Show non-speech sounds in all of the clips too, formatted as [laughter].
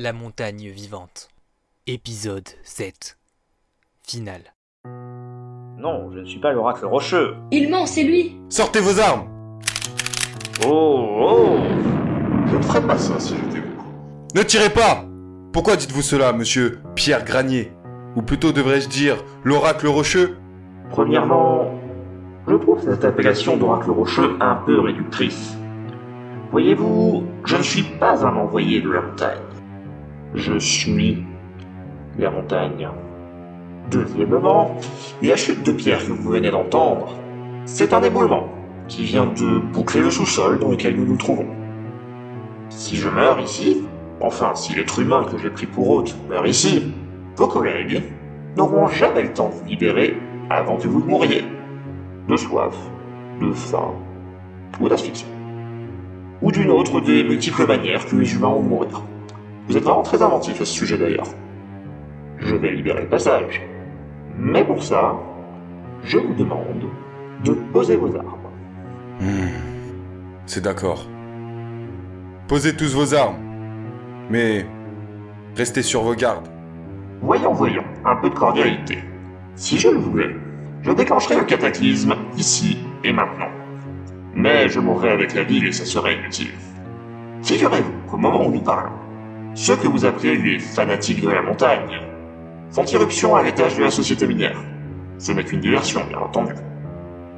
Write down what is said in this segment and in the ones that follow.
La montagne vivante. Épisode 7. Finale. Non, je ne suis pas l'oracle rocheux. Il ment, c'est lui Sortez vos armes Oh, oh Je ne ferais pas ça si j'étais vous. Ne tirez pas Pourquoi dites-vous cela, monsieur Pierre Granier? Ou plutôt devrais-je dire l'oracle rocheux? Premièrement, je trouve cette appellation d'oracle rocheux un peu réductrice. Voyez-vous, je ne suis pas un envoyé de la montagne. Je suis la montagne. Deuxièmement, la chute de pierre que vous venez d'entendre, c'est un éboulement qui vient de boucler le sous-sol dans lequel nous nous trouvons. Si je meurs ici, enfin si l'être humain que j'ai pris pour hôte meurt ici, vos collègues n'auront jamais le temps de vous libérer avant que vous mouriez. De soif, de faim, ou d'asphyxie. Ou d'une autre des multiples manières que les humains ont de mourir. Vous êtes vraiment très inventif à ce sujet d'ailleurs. Je vais libérer le passage. Mais pour ça, je vous demande de poser vos armes. Hmm, C'est d'accord. Posez tous vos armes. Mais restez sur vos gardes. Voyons, voyons, un peu de cordialité. Si je le voulais, je déclencherais le cataclysme ici et maintenant. Mais je mourrais avec la ville et ça serait inutile. Figurez-vous qu'au moment où nous parlons, ceux que vous appelez les fanatiques de la montagne font irruption à l'étage de la société minière. Ce n'est qu'une diversion, bien entendu.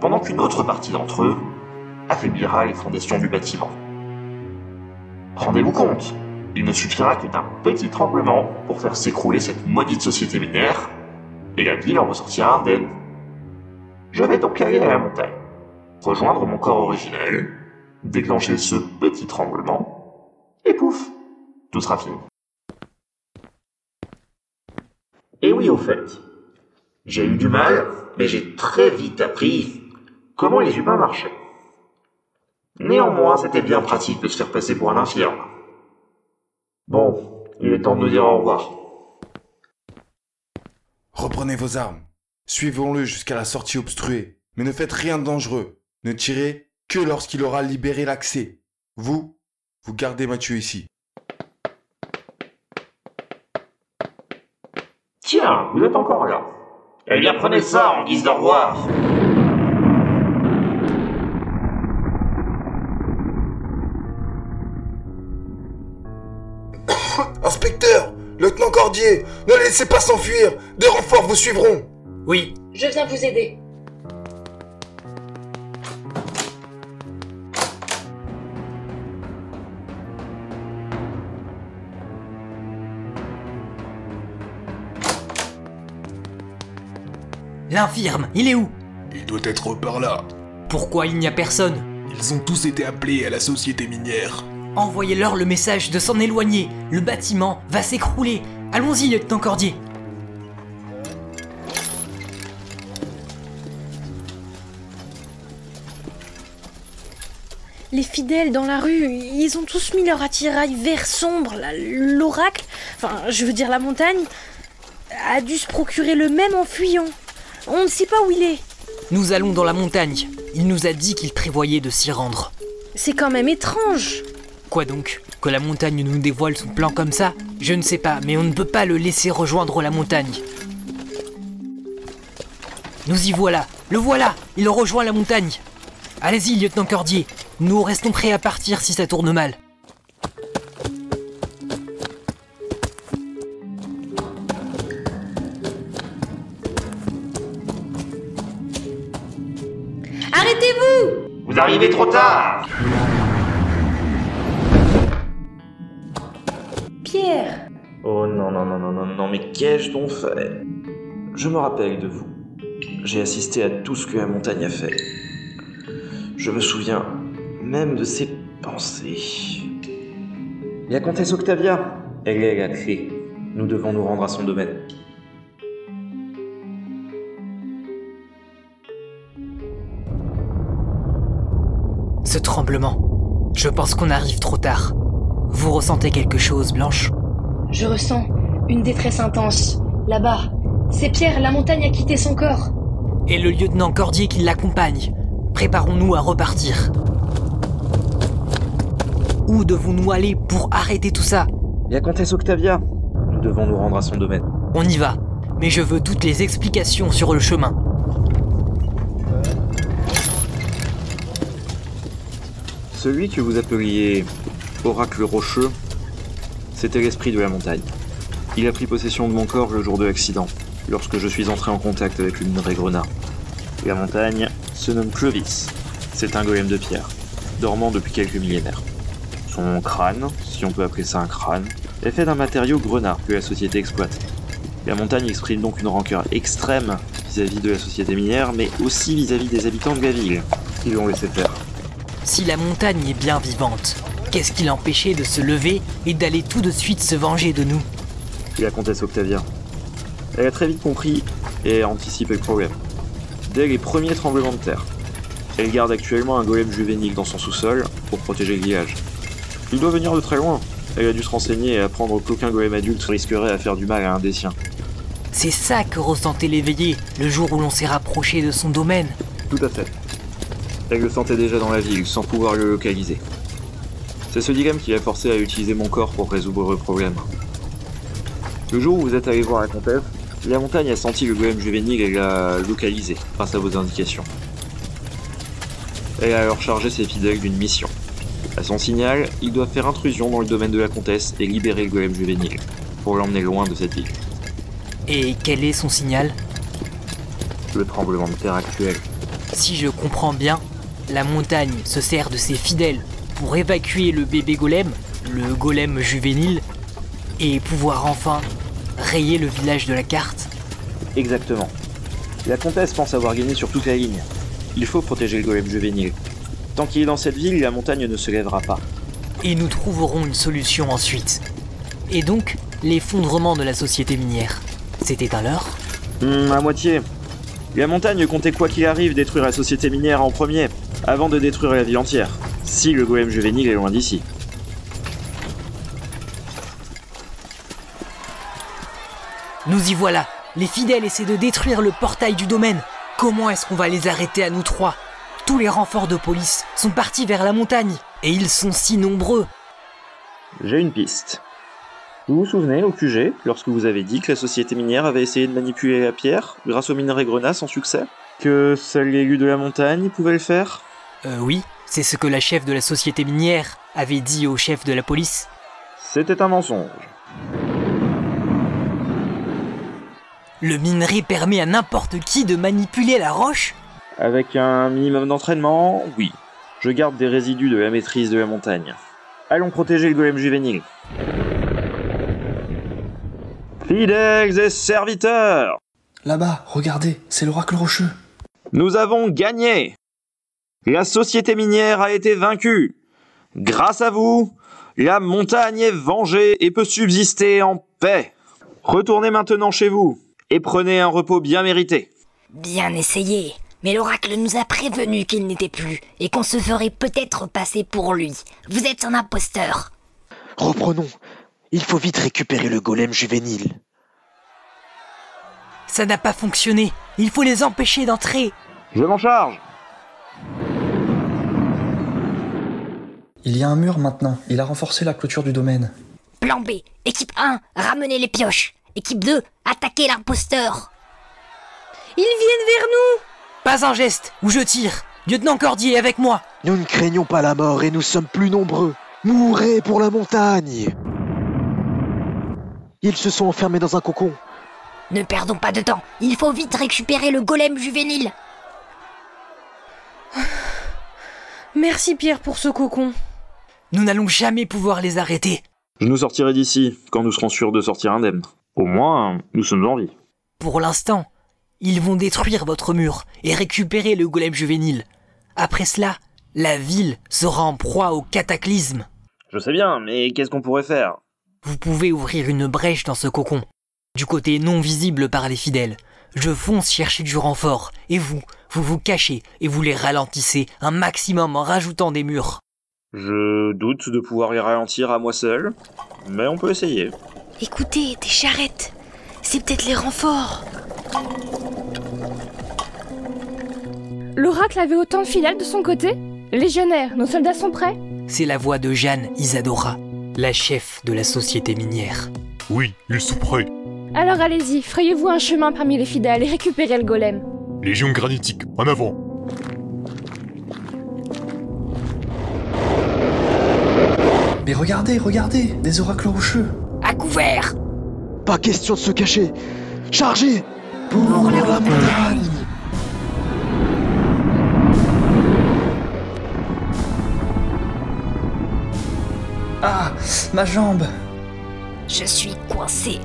Pendant qu'une autre partie d'entre eux affaiblira les fondations du bâtiment. Rendez-vous compte, il ne suffira que d'un petit tremblement pour faire s'écrouler cette maudite société minière, et la ville en ressortira indemne. Je vais donc aller à la montagne, rejoindre mon corps originel, déclencher ce petit tremblement, et pouf, tout sera fini. Et oui, au fait, j'ai eu du mal, mais j'ai très vite appris comment les humains marchaient. Néanmoins, c'était bien pratique de se faire passer pour un infirme. Bon, il est temps de nous dire au revoir. Reprenez vos armes. Suivons-le jusqu'à la sortie obstruée. Mais ne faites rien de dangereux. Ne tirez que lorsqu'il aura libéré l'accès. Vous, vous gardez Mathieu ici. Tiens, vous êtes encore là. Eh bien, prenez ça en guise d'au revoir. [coughs] Inspecteur Lieutenant Cordier Ne les laissez pas s'enfuir Des renforts vous suivront Oui, Je viens vous aider. L'infirme, il est où? Il doit être par là. Pourquoi il n'y a personne? Ils ont tous été appelés à la société minière. Envoyez-leur le message de s'en éloigner. Le bâtiment va s'écrouler. Allons-y, lieutenant Cordier. Les fidèles dans la rue, ils ont tous mis leur attirail vert sombre. L'oracle, enfin, je veux dire la montagne, a dû se procurer le même en fuyant. On ne sait pas où il est. Nous allons dans la montagne. Il nous a dit qu'il prévoyait de s'y rendre. C'est quand même étrange. Quoi donc Que la montagne nous dévoile son plan comme ça? Je ne sais pas, mais on ne peut pas le laisser rejoindre la montagne. Nous y voilà Le voilà Il rejoint la montagne Allez-y, lieutenant Cordier Nous restons prêts à partir si ça tourne mal. Arrivez trop tard. Pierre Oh non, non, non, non, non, non, mais qu'ai-je donc fait? Je me rappelle de vous. J'ai assisté à tout ce que la montagne a fait. Je me souviens même de ses pensées. La comtesse Octavia, elle est la clé. Nous devons nous rendre à son domaine. Ce tremblement. Je pense qu'on arrive trop tard. Vous ressentez quelque chose, Blanche? Je ressens une détresse intense. Là-bas, c'est Pierre, la montagne a quitté son corps. Et le lieutenant Cordier qui l'accompagne. Préparons-nous à repartir. Où devons-nous aller pour arrêter tout ça? La comtesse Octavia Nous devons nous rendre à son domaine. On y va, mais je veux toutes les explications sur le chemin. Celui que vous appeliez Oracle Rocheux, c'était l'esprit de la montagne. Il a pris possession de mon corps le jour de l'accident, lorsque je suis entré en contact avec le minerai grenat. La montagne se nomme Clovis. C'est un golem de pierre, dormant depuis quelques millénaires. Son crâne, si on peut appeler ça un crâne, est fait d'un matériau grenat que la société exploite. La montagne exprime donc une rancœur extrême vis-à-vis de la société minière, mais aussi vis-à-vis des habitants de la ville, qui l'ont laissé faire. Si la montagne est bien vivante, qu'est-ce qui l'empêchait de se lever et d'aller tout de suite se venger de nous La comtesse Octavia. Elle a très vite compris et a anticipé le problème. Dès les premiers tremblements de terre, elle garde actuellement un golem juvénile dans son sous-sol pour protéger le village. Il doit venir de très loin. Elle a dû se renseigner et apprendre qu'aucun golem adulte risquerait à faire du mal à un des siens. C'est ça que ressentait l'éveillé le jour où l'on s'est rapproché de son domaine. Tout à fait. Elle le sentait déjà dans la ville, sans pouvoir le localiser. C'est ce dilemme qui l'a forcé à utiliser mon corps pour résoudre le problème. Le jour où vous êtes allé voir la comtesse, la montagne a senti le golem juvénile et l'a localisé grâce à vos indications. Elle a alors chargé ses fidèles d'une mission. À son signal, ils doivent faire intrusion dans le domaine de la comtesse et libérer le golem juvénile, pour l'emmener loin de cette ville. Et quel est son signal? Le tremblement de terre actuel. Si je comprends bien, la montagne se sert de ses fidèles pour évacuer le bébé golem, le golem juvénile, et pouvoir enfin rayer le village de la carte. Exactement. La comtesse pense avoir gagné sur toute la ligne. Il faut protéger le golem juvénile. Tant qu'il est dans cette ville, la montagne ne se lèvera pas. Et nous trouverons une solution ensuite. Et donc, l'effondrement de la société minière. C'était un leurre? Hmm, à moitié. La montagne comptait quoi qu'il arrive détruire la société minière en premier, avant de détruire la ville entière. Si le golem juvénile est loin d'ici. Nous y voilà. Les fidèles essaient de détruire le portail du domaine. Comment est-ce qu'on va les arrêter à nous trois? Tous les renforts de police sont partis vers la montagne. Et ils sont si nombreux. J'ai une piste. Vous vous souvenez, au QG, lorsque vous avez dit que la société minière avait essayé de manipuler la pierre grâce au minerai grenat sans succès Que seul l'élu de la montagne pouvait le faire? Euh oui, c'est ce que la chef de la société minière avait dit au chef de la police. C'était un mensonge. Le minerai permet à n'importe qui de manipuler la roche? Avec un minimum d'entraînement, oui. Je garde des résidus de la maîtrise de la montagne. Allons protéger le golem juvénile. Fidèles et serviteurs, Là-bas, regardez, c'est l'oracle rocheux. nous avons gagné. La société minière a été vaincue. Grâce à vous, la montagne est vengée et peut subsister en paix. Retournez maintenant chez vous et prenez un repos bien mérité. Bien essayé. Mais l'oracle nous a prévenu qu'il n'était plus et qu'on se ferait peut-être passer pour lui. Vous êtes un imposteur. Reprenons. Il faut vite récupérer le golem juvénile. Ça n'a pas fonctionné. Il faut les empêcher d'entrer. Je m'en charge. Il y a un mur maintenant. Il a renforcé la clôture du domaine. Plan B. Équipe 1, ramenez les pioches. Équipe 2, attaquez l'imposteur. Ils viennent vers nous Pas un geste, ou je tire. Lieutenant Cordier, avec moi. Nous ne craignons pas la mort et nous sommes plus nombreux. Mourrez pour la montagne. Ils se sont enfermés dans un cocon. Ne perdons pas de temps. Il faut vite récupérer le golem juvénile. Merci Pierre pour ce cocon. Nous n'allons jamais pouvoir les arrêter. Je nous sortirai d'ici quand nous serons sûrs de sortir indemnes. Au moins, nous sommes en vie. Pour l'instant, ils vont détruire votre mur et récupérer le golem juvénile. Après cela, la ville sera en proie au cataclysme. Je sais bien, mais qu'est-ce qu'on pourrait faire? Vous pouvez ouvrir une brèche dans ce cocon, du côté non visible par les fidèles. Je fonce chercher du renfort, et vous, vous vous cachez et vous les ralentissez un maximum en rajoutant des murs. Je doute de pouvoir les ralentir à moi seul, mais on peut essayer. Écoutez, des charrettes. C'est peut-être les renforts. L'oracle avait autant de fidèles de son côté Légionnaire, nos soldats sont prêts C'est la voix de Jeanne Isadora. la chef de la société minière. Oui, ils sont prêts. Alors allez-y, frayez-vous un chemin parmi les fidèles et récupérez le golem. Légion granitique, en avant. Mais regardez, regardez, des oracles rocheux. À couvert Pas question de se cacher Chargez Pour la montagne Ah, ma jambe Je suis coincé.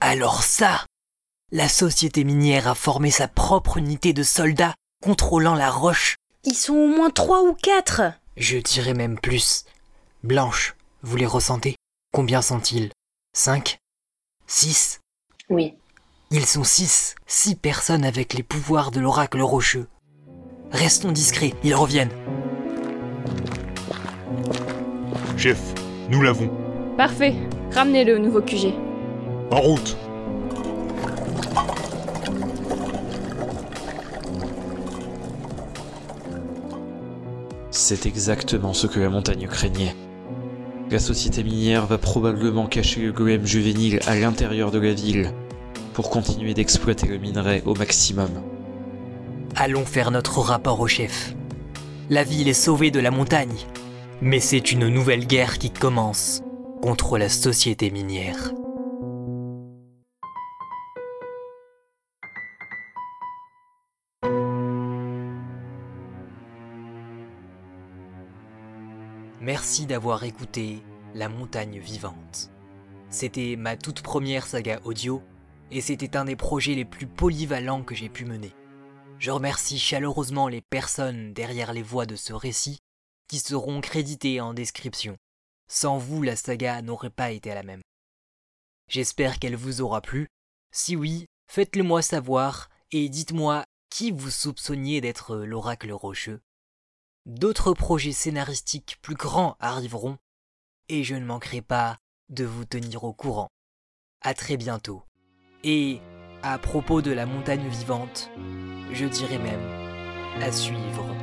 Alors ça La société minière a formé sa propre unité de soldats contrôlant la roche. Ils sont au moins trois ou quatre. Je dirais même plus. Blanche, vous les ressentez? Combien sont-ils? Cinq? Six? Oui. Ils sont six. Six personnes avec les pouvoirs de l'oracle rocheux. Restons discrets, ils reviennent. Chef, nous l'avons. Parfait. Ramenez-le au nouveau QG. En route C'est exactement ce que la montagne craignait. La société minière va probablement cacher le golem juvénile à l'intérieur de la ville pour continuer d'exploiter le minerai au maximum. Allons faire notre rapport au chef. La ville est sauvée de la montagne, mais c'est une nouvelle guerre qui commence contre la société minière. Merci d'avoir écouté La montagne vivante. C'était ma toute première saga audio et c'était un des projets les plus polyvalents que j'ai pu mener. Je remercie chaleureusement les personnes derrière les voix de ce récit qui seront créditées en description. Sans vous, la saga n'aurait pas été la même. J'espère qu'elle vous aura plu. Si oui, faites-le moi savoir et dites-moi qui vous soupçonniez d'être l'oracle rocheux. D'autres projets scénaristiques plus grands arriveront et je ne manquerai pas de vous tenir au courant. À très bientôt. Et à propos de la montagne vivante, je dirais même à suivre